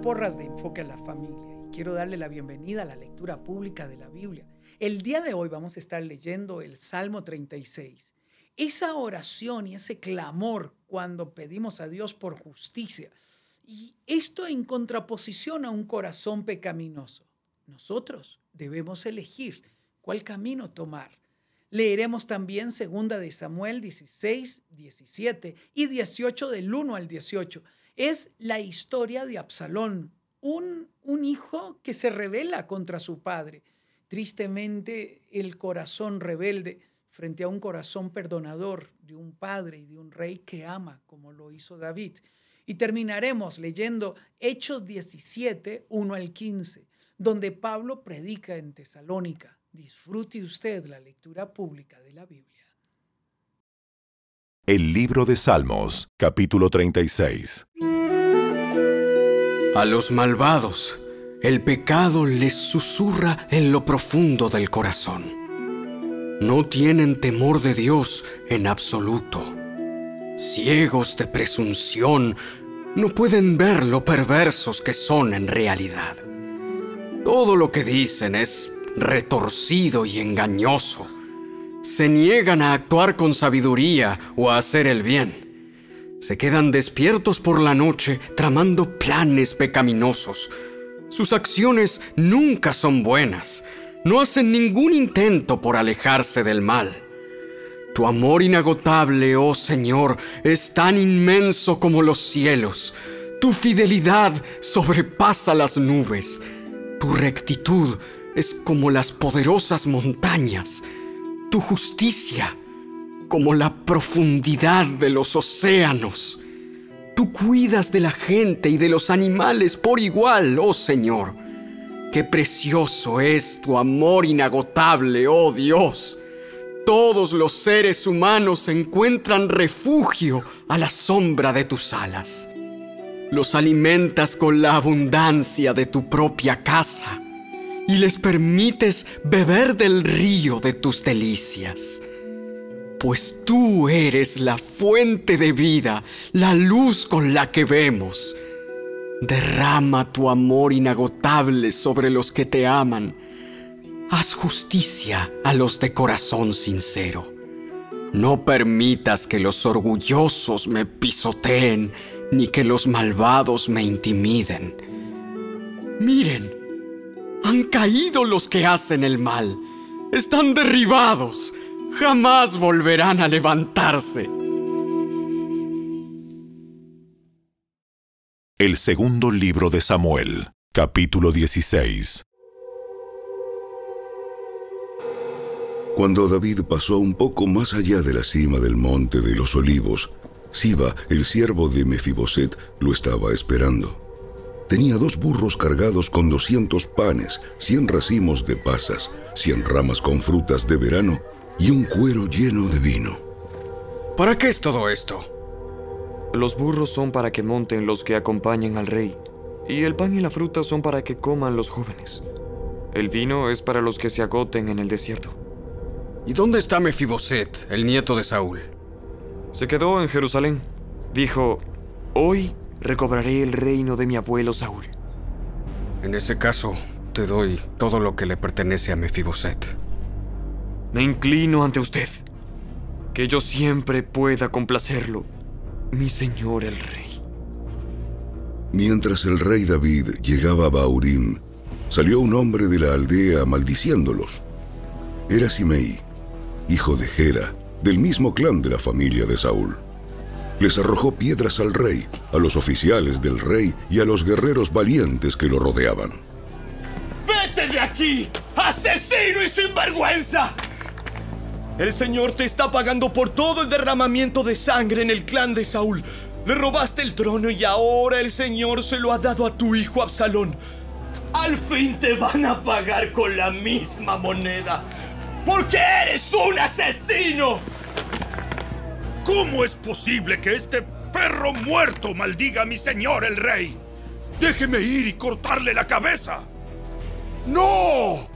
Porras de Enfoque a la Familia y quiero darle la bienvenida a la lectura pública de la Biblia. El día de hoy vamos a estar leyendo el Salmo 36. Esa oración y ese clamor cuando pedimos a Dios por justicia. Y esto en contraposición a un corazón pecaminoso. Nosotros debemos elegir cuál camino tomar. Leeremos también segunda de Samuel 16, 17 y 18 del 1 al 18 es la historia de Absalón, un, un hijo que se rebela contra su padre. Tristemente, el corazón rebelde frente a un corazón perdonador de un padre y de un rey que ama, como lo hizo David. Y terminaremos leyendo Hechos 17, 1 al 15, donde Pablo predica en Tesalónica. Disfrute usted la lectura pública de la Biblia. El libro de Salmos, capítulo 36. A los malvados, el pecado les susurra en lo profundo del corazón. No tienen temor de Dios en absoluto. Ciegos de presunción, no pueden ver lo perversos que son en realidad. Todo lo que dicen es retorcido y engañoso se niegan a actuar con sabiduría o a hacer el bien. Se quedan despiertos por la noche tramando planes pecaminosos. Sus acciones nunca son buenas. No hacen ningún intento por alejarse del mal. Tu amor inagotable, oh Señor, es tan inmenso como los cielos. Tu fidelidad sobrepasa las nubes. Tu rectitud es como las poderosas montañas tu justicia como la profundidad de los océanos. Tú cuidas de la gente y de los animales por igual, oh Señor. Qué precioso es tu amor inagotable, oh Dios. Todos los seres humanos encuentran refugio a la sombra de tus alas. Los alimentas con la abundancia de tu propia casa y les permites beber del río de tus delicias. Pues tú eres la fuente de vida, la luz con la que vemos. Derrama tu amor inagotable sobre los que te aman. Haz justicia a los de corazón sincero. No permitas que los orgullosos me pisoteen, ni que los malvados me intimiden. Miren, han caído los que hacen el mal. Están derribados. Jamás volverán a levantarse. El segundo libro de Samuel, capítulo 16. Cuando David pasó un poco más allá de la cima del monte de los olivos, Siba, el siervo de Mefiboset, lo estaba esperando. Tenía dos burros cargados con 200 panes, 100 racimos de pasas, 100 ramas con frutas de verano y un cuero lleno de vino. ¿Para qué es todo esto? Los burros son para que monten los que acompañen al rey, y el pan y la fruta son para que coman los jóvenes. El vino es para los que se agoten en el desierto. ¿Y dónde está Mefiboset, el nieto de Saúl? Se quedó en Jerusalén. Dijo, hoy recobraré el reino de mi abuelo Saúl. En ese caso, te doy todo lo que le pertenece a Mefiboset. Me inclino ante usted. Que yo siempre pueda complacerlo, mi señor el rey. Mientras el rey David llegaba a Baurim, salió un hombre de la aldea maldiciéndolos. Era Simei, hijo de Gera, del mismo clan de la familia de Saúl les arrojó piedras al rey, a los oficiales del rey y a los guerreros valientes que lo rodeaban. ¡Vete de aquí! ¡Asesino y sinvergüenza! El Señor te está pagando por todo el derramamiento de sangre en el clan de Saúl. Le robaste el trono y ahora el Señor se lo ha dado a tu hijo Absalón. Al fin te van a pagar con la misma moneda. Porque eres un asesino. ¿Cómo es posible que este perro muerto maldiga a mi señor el rey? Déjeme ir y cortarle la cabeza. ¡No!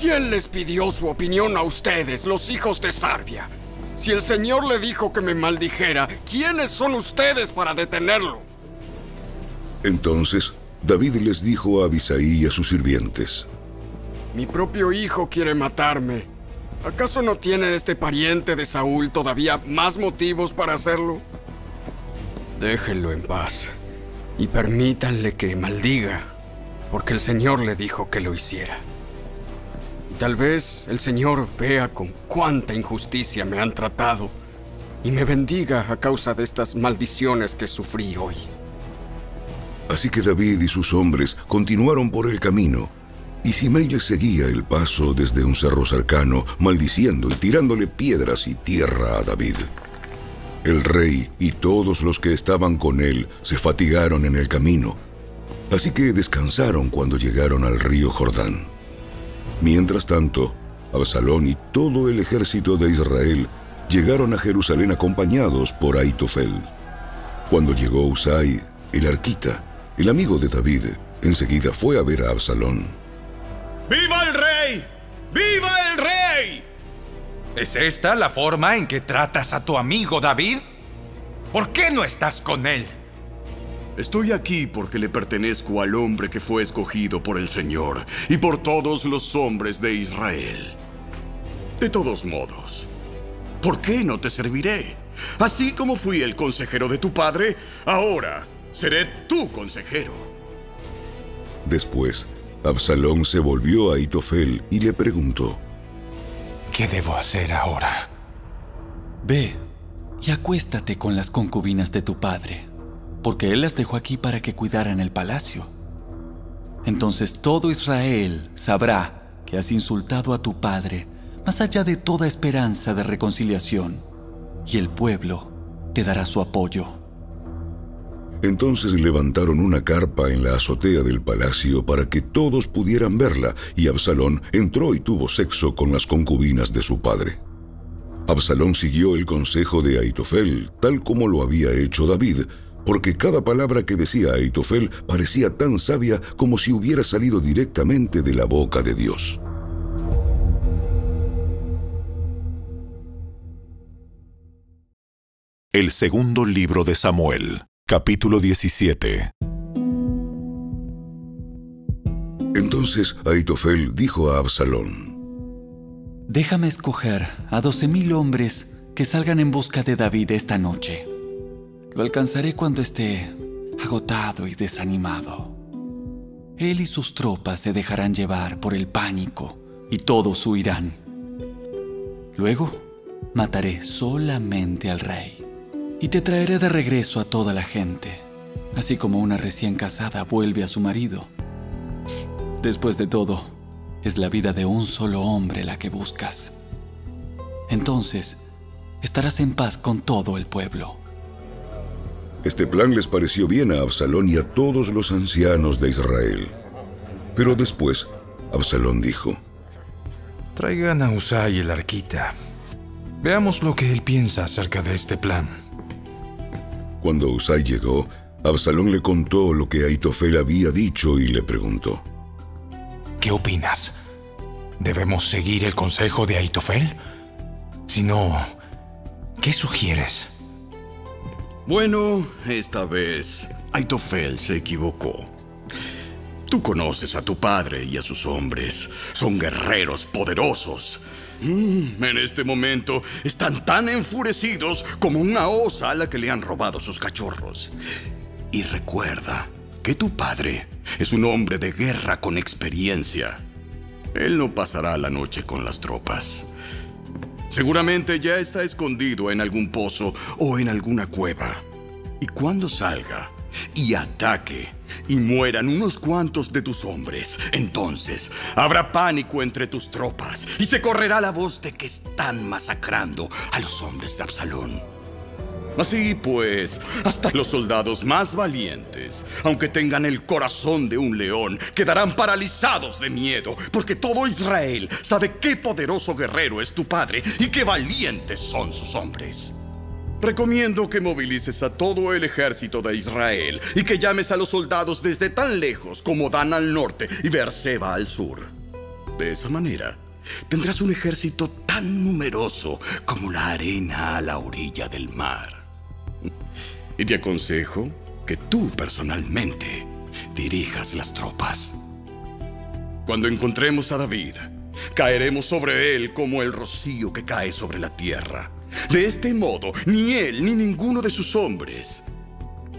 ¿Quién les pidió su opinión a ustedes, los hijos de Sarbia? Si el Señor le dijo que me maldijera, ¿quiénes son ustedes para detenerlo? Entonces David les dijo a Abisaí y a sus sirvientes, Mi propio hijo quiere matarme. ¿Acaso no tiene este pariente de Saúl todavía más motivos para hacerlo? Déjenlo en paz y permítanle que maldiga, porque el Señor le dijo que lo hiciera. Tal vez el Señor vea con cuánta injusticia me han tratado y me bendiga a causa de estas maldiciones que sufrí hoy. Así que David y sus hombres continuaron por el camino, y Simei les seguía el paso desde un cerro cercano, maldiciendo y tirándole piedras y tierra a David. El rey y todos los que estaban con él se fatigaron en el camino, así que descansaron cuando llegaron al río Jordán. Mientras tanto, Absalón y todo el ejército de Israel llegaron a Jerusalén acompañados por Aitofel. Cuando llegó Usai, el arquita, el amigo de David enseguida fue a ver a Absalón. ¡Viva el rey! ¡Viva el rey! ¿Es esta la forma en que tratas a tu amigo David? ¿Por qué no estás con él? Estoy aquí porque le pertenezco al hombre que fue escogido por el Señor y por todos los hombres de Israel. De todos modos, ¿por qué no te serviré? Así como fui el consejero de tu padre, ahora seré tu consejero. Después, Absalón se volvió a Aitofel y le preguntó, ¿Qué debo hacer ahora? Ve y acuéstate con las concubinas de tu padre, porque él las dejó aquí para que cuidaran el palacio. Entonces todo Israel sabrá que has insultado a tu padre más allá de toda esperanza de reconciliación, y el pueblo te dará su apoyo. Entonces levantaron una carpa en la azotea del palacio para que todos pudieran verla, y Absalón entró y tuvo sexo con las concubinas de su padre. Absalón siguió el consejo de Aitofel, tal como lo había hecho David, porque cada palabra que decía Aitofel parecía tan sabia como si hubiera salido directamente de la boca de Dios. El segundo libro de Samuel, capítulo 17. Entonces Aitofel dijo a Absalón, Déjame escoger a doce mil hombres que salgan en busca de David esta noche. Lo alcanzaré cuando esté agotado y desanimado. Él y sus tropas se dejarán llevar por el pánico y todos huirán. Luego mataré solamente al rey y te traeré de regreso a toda la gente, así como una recién casada vuelve a su marido. Después de todo, es la vida de un solo hombre la que buscas. Entonces, estarás en paz con todo el pueblo. Este plan les pareció bien a Absalón y a todos los ancianos de Israel. Pero después, Absalón dijo, Traigan a Usai el arquita. Veamos lo que él piensa acerca de este plan. Cuando Usai llegó, Absalón le contó lo que Aitofel había dicho y le preguntó, ¿Qué opinas? ¿Debemos seguir el consejo de Aitofel? Si no, ¿qué sugieres? Bueno, esta vez Aitofel se equivocó. Tú conoces a tu padre y a sus hombres. Son guerreros poderosos. Mm, en este momento están tan enfurecidos como una osa a la que le han robado sus cachorros. Y recuerda que tu padre es un hombre de guerra con experiencia. Él no pasará la noche con las tropas. Seguramente ya está escondido en algún pozo o en alguna cueva. Y cuando salga y ataque y mueran unos cuantos de tus hombres, entonces habrá pánico entre tus tropas y se correrá la voz de que están masacrando a los hombres de Absalón. Así pues, hasta los soldados más valientes, aunque tengan el corazón de un león, quedarán paralizados de miedo, porque todo Israel sabe qué poderoso guerrero es tu padre y qué valientes son sus hombres. Recomiendo que movilices a todo el ejército de Israel y que llames a los soldados desde tan lejos como Dan al norte y Beerseba al sur. De esa manera, tendrás un ejército tan numeroso como la arena a la orilla del mar. Y te aconsejo que tú personalmente dirijas las tropas. Cuando encontremos a David, caeremos sobre él como el rocío que cae sobre la tierra. De este modo, ni él ni ninguno de sus hombres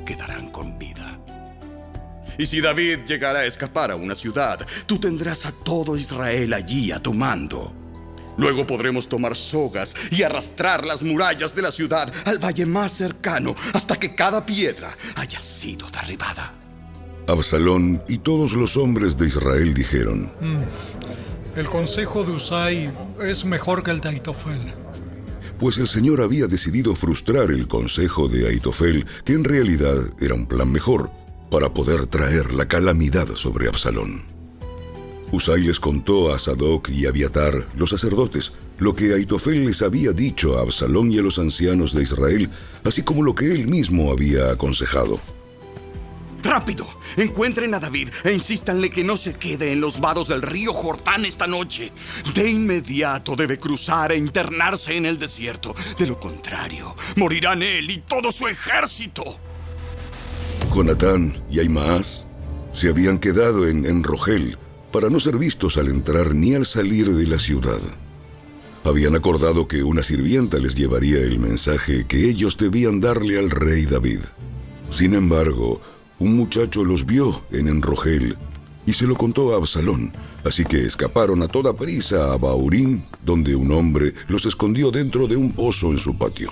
quedarán con vida. Y si David llegara a escapar a una ciudad, tú tendrás a todo Israel allí a tu mando. Luego podremos tomar sogas y arrastrar las murallas de la ciudad al valle más cercano hasta que cada piedra haya sido derribada. Absalón y todos los hombres de Israel dijeron, mm, El consejo de Usai es mejor que el de Aitofel. Pues el Señor había decidido frustrar el consejo de Aitofel, que en realidad era un plan mejor, para poder traer la calamidad sobre Absalón. Usai les contó a Sadoc y Abiatar, los sacerdotes, lo que Aitofel les había dicho a Absalón y a los ancianos de Israel, así como lo que él mismo había aconsejado. ¡Rápido! Encuentren a David e insístanle que no se quede en los vados del río Jordán esta noche. De inmediato debe cruzar e internarse en el desierto. De lo contrario, morirán él y todo su ejército. Jonatán y Aimaas se habían quedado en, en Rogel, para no ser vistos al entrar ni al salir de la ciudad. Habían acordado que una sirvienta les llevaría el mensaje que ellos debían darle al rey David. Sin embargo, un muchacho los vio en Enrogel y se lo contó a Absalón, así que escaparon a toda prisa a Baurín, donde un hombre los escondió dentro de un pozo en su patio.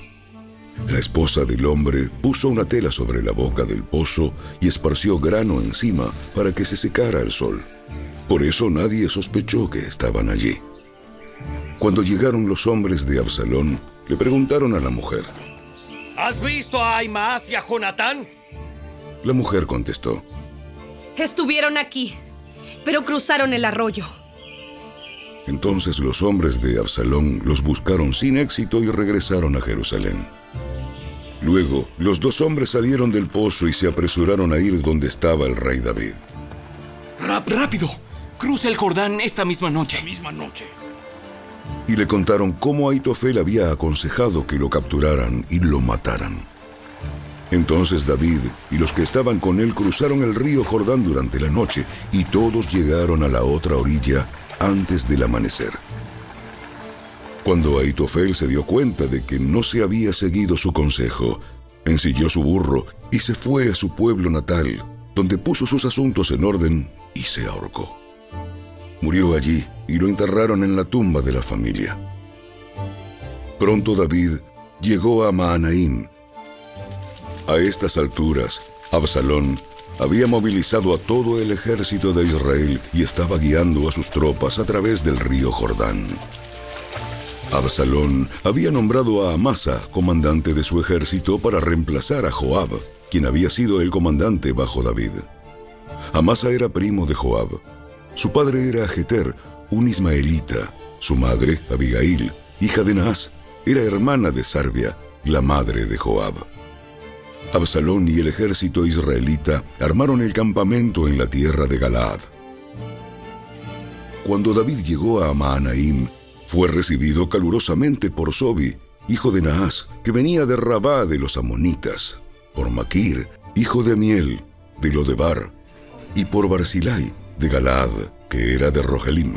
La esposa del hombre puso una tela sobre la boca del pozo y esparció grano encima para que se secara el sol. Por eso nadie sospechó que estaban allí. Cuando llegaron los hombres de Absalón, le preguntaron a la mujer. ¿Has visto a Aimaas y a Jonatán? La mujer contestó. Estuvieron aquí, pero cruzaron el arroyo. Entonces los hombres de Absalón los buscaron sin éxito y regresaron a Jerusalén. Luego, los dos hombres salieron del pozo y se apresuraron a ir donde estaba el rey David. ¡Rápido! Cruza el Jordán esta misma noche. Misma noche. Y le contaron cómo Aitofel había aconsejado que lo capturaran y lo mataran. Entonces David y los que estaban con él cruzaron el río Jordán durante la noche y todos llegaron a la otra orilla antes del amanecer. Cuando Aitofel se dio cuenta de que no se había seguido su consejo, ensilló su burro y se fue a su pueblo natal, donde puso sus asuntos en orden y se ahorcó. Murió allí y lo enterraron en la tumba de la familia. Pronto David llegó a Maanaim. A estas alturas, Absalón había movilizado a todo el ejército de Israel y estaba guiando a sus tropas a través del río Jordán. Absalón había nombrado a Amasa comandante de su ejército para reemplazar a Joab, quien había sido el comandante bajo David. Amasa era primo de Joab su padre era Jeter, un ismaelita. Su madre, Abigail, hija de Naas, era hermana de Sarbia, la madre de Joab. Absalón y el ejército israelita armaron el campamento en la tierra de Galaad. Cuando David llegó a Maanaim, fue recibido calurosamente por Sobi, hijo de Naas, que venía de Rabá de los amonitas, por Maquir, hijo de Amiel, de Lodebar, y por Barzilai, de Galaad, que era de Rogelim.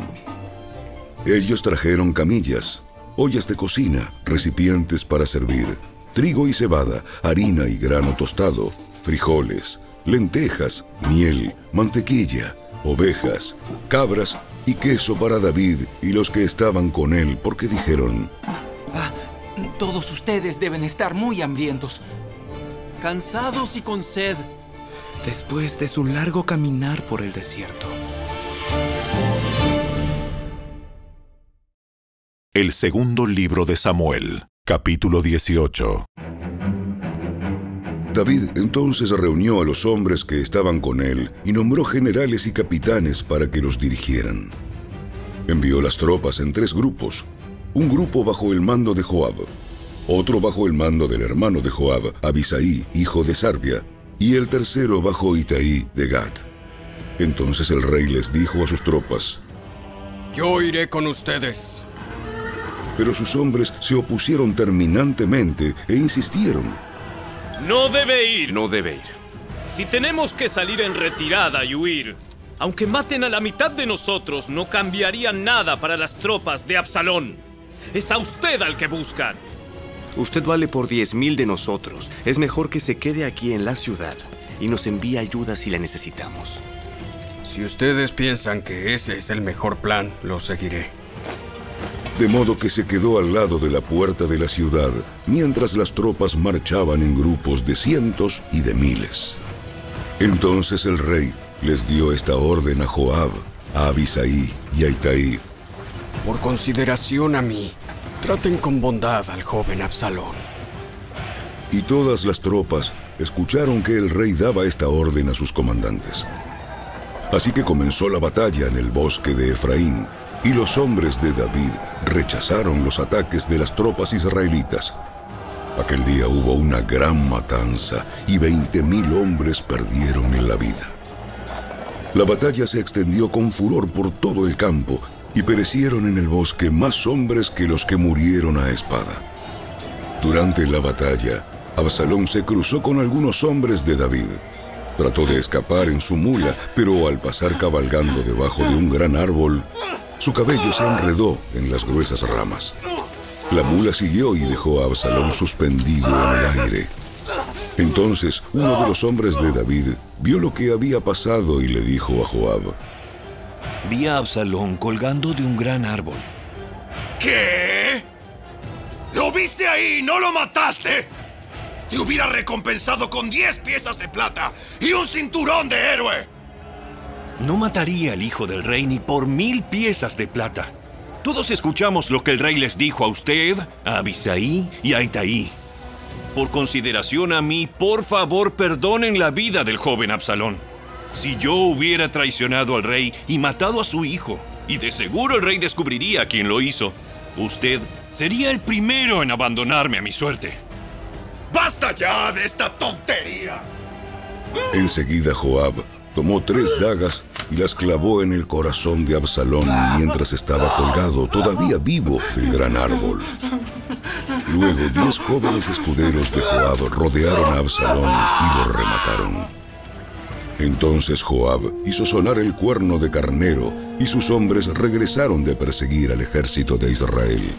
Ellos trajeron camillas, ollas de cocina, recipientes para servir, trigo y cebada, harina y grano tostado, frijoles, lentejas, miel, mantequilla, ovejas, cabras y queso para David y los que estaban con él, porque dijeron, ah, todos ustedes deben estar muy hambrientos, cansados y con sed después de su largo caminar por el desierto. El segundo libro de Samuel, capítulo 18. David entonces reunió a los hombres que estaban con él y nombró generales y capitanes para que los dirigieran. Envió las tropas en tres grupos, un grupo bajo el mando de Joab, otro bajo el mando del hermano de Joab, Abisaí, hijo de Sarbia, y el tercero bajo Itaí de Gat. Entonces el rey les dijo a sus tropas, Yo iré con ustedes. Pero sus hombres se opusieron terminantemente e insistieron. No debe ir. No debe ir. Si tenemos que salir en retirada y huir, aunque maten a la mitad de nosotros, no cambiaría nada para las tropas de Absalón. Es a usted al que buscan. Usted vale por diez mil de nosotros. Es mejor que se quede aquí en la ciudad y nos envíe ayuda si la necesitamos. Si ustedes piensan que ese es el mejor plan, lo seguiré. De modo que se quedó al lado de la puerta de la ciudad, mientras las tropas marchaban en grupos de cientos y de miles. Entonces el rey les dio esta orden a Joab, a Abisaí y a Itaí. Por consideración a mí, traten con bondad al joven Absalón. Y todas las tropas escucharon que el rey daba esta orden a sus comandantes. Así que comenzó la batalla en el bosque de Efraín, y los hombres de David rechazaron los ataques de las tropas israelitas. Aquel día hubo una gran matanza y veinte mil hombres perdieron la vida. La batalla se extendió con furor por todo el campo y perecieron en el bosque más hombres que los que murieron a espada. Durante la batalla, Absalón se cruzó con algunos hombres de David. Trató de escapar en su mula, pero al pasar cabalgando debajo de un gran árbol, su cabello se enredó en las gruesas ramas. La mula siguió y dejó a Absalón suspendido en el aire. Entonces uno de los hombres de David vio lo que había pasado y le dijo a Joab, Vi a Absalón colgando de un gran árbol. ¿Qué? ¿Lo viste ahí? ¿No lo mataste? Te hubiera recompensado con 10 piezas de plata y un cinturón de héroe. No mataría al hijo del rey ni por mil piezas de plata. Todos escuchamos lo que el rey les dijo a usted, a Abisaí y a Itaí. Por consideración a mí, por favor perdonen la vida del joven Absalón. Si yo hubiera traicionado al rey y matado a su hijo, y de seguro el rey descubriría quién lo hizo, usted sería el primero en abandonarme a mi suerte. ¡Basta ya de esta tontería! Enseguida Joab tomó tres dagas y las clavó en el corazón de Absalón mientras estaba colgado, todavía vivo, del gran árbol. Luego diez jóvenes escuderos de Joab rodearon a Absalón y lo remataron. Entonces Joab hizo sonar el cuerno de carnero y sus hombres regresaron de perseguir al ejército de Israel.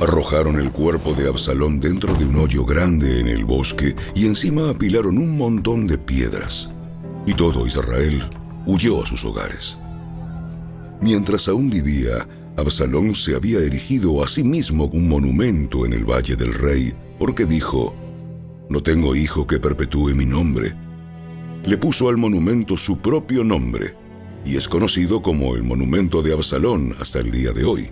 Arrojaron el cuerpo de Absalón dentro de un hoyo grande en el bosque y encima apilaron un montón de piedras. Y todo Israel huyó a sus hogares. Mientras aún vivía, Absalón se había erigido a sí mismo un monumento en el Valle del Rey, porque dijo, No tengo hijo que perpetúe mi nombre. Le puso al monumento su propio nombre, y es conocido como el Monumento de Absalón hasta el día de hoy.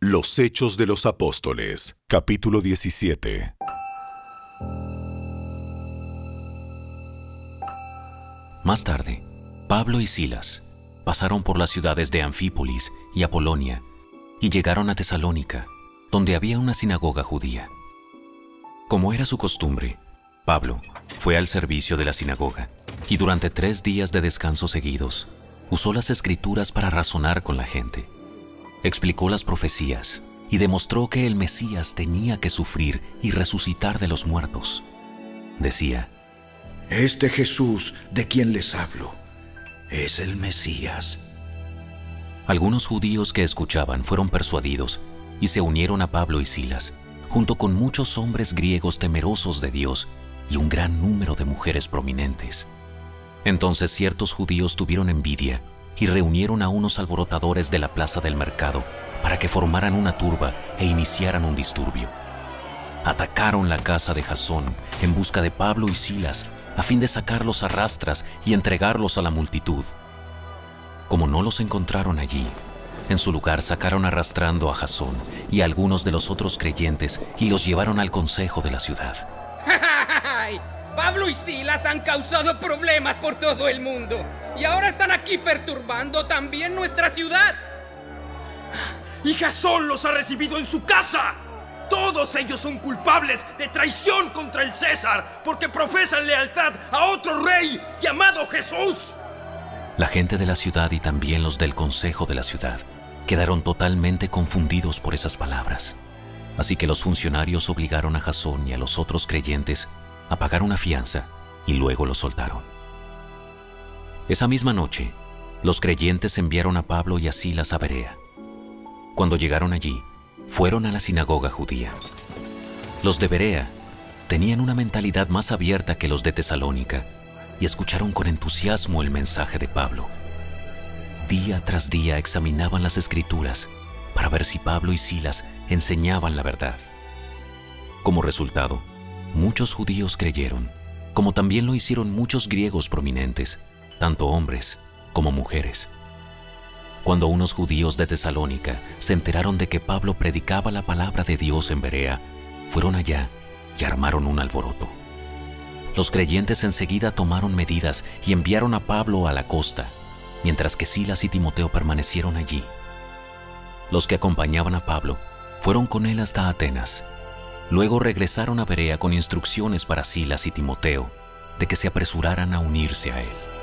Los Hechos de los Apóstoles, capítulo 17. Más tarde, Pablo y Silas pasaron por las ciudades de Anfípolis y Apolonia y llegaron a Tesalónica, donde había una sinagoga judía. Como era su costumbre, Pablo fue al servicio de la sinagoga y durante tres días de descanso seguidos usó las escrituras para razonar con la gente. Explicó las profecías y demostró que el Mesías tenía que sufrir y resucitar de los muertos. Decía, Este Jesús de quien les hablo es el Mesías. Algunos judíos que escuchaban fueron persuadidos y se unieron a Pablo y Silas, junto con muchos hombres griegos temerosos de Dios y un gran número de mujeres prominentes. Entonces ciertos judíos tuvieron envidia y reunieron a unos alborotadores de la plaza del mercado para que formaran una turba e iniciaran un disturbio. Atacaron la casa de Jasón en busca de Pablo y Silas a fin de sacarlos a rastras y entregarlos a la multitud. Como no los encontraron allí, en su lugar sacaron arrastrando a Jasón y a algunos de los otros creyentes y los llevaron al consejo de la ciudad. ¡Ay! Pablo y Silas han causado problemas por todo el mundo y ahora están aquí perturbando también nuestra ciudad. Y Jasón los ha recibido en su casa. Todos ellos son culpables de traición contra el César porque profesan lealtad a otro rey llamado Jesús. La gente de la ciudad y también los del consejo de la ciudad quedaron totalmente confundidos por esas palabras. Así que los funcionarios obligaron a Jasón y a los otros creyentes a pagar una fianza y luego los soltaron. Esa misma noche, los creyentes enviaron a Pablo y a Silas a Berea. Cuando llegaron allí, fueron a la sinagoga judía. Los de Berea tenían una mentalidad más abierta que los de Tesalónica y escucharon con entusiasmo el mensaje de Pablo. Día tras día examinaban las escrituras para ver si Pablo y Silas enseñaban la verdad. Como resultado, muchos judíos creyeron, como también lo hicieron muchos griegos prominentes, tanto hombres como mujeres. Cuando unos judíos de Tesalónica se enteraron de que Pablo predicaba la palabra de Dios en Berea, fueron allá y armaron un alboroto. Los creyentes enseguida tomaron medidas y enviaron a Pablo a la costa, mientras que Silas y Timoteo permanecieron allí. Los que acompañaban a Pablo fueron con él hasta Atenas. Luego regresaron a Berea con instrucciones para Silas y Timoteo de que se apresuraran a unirse a él.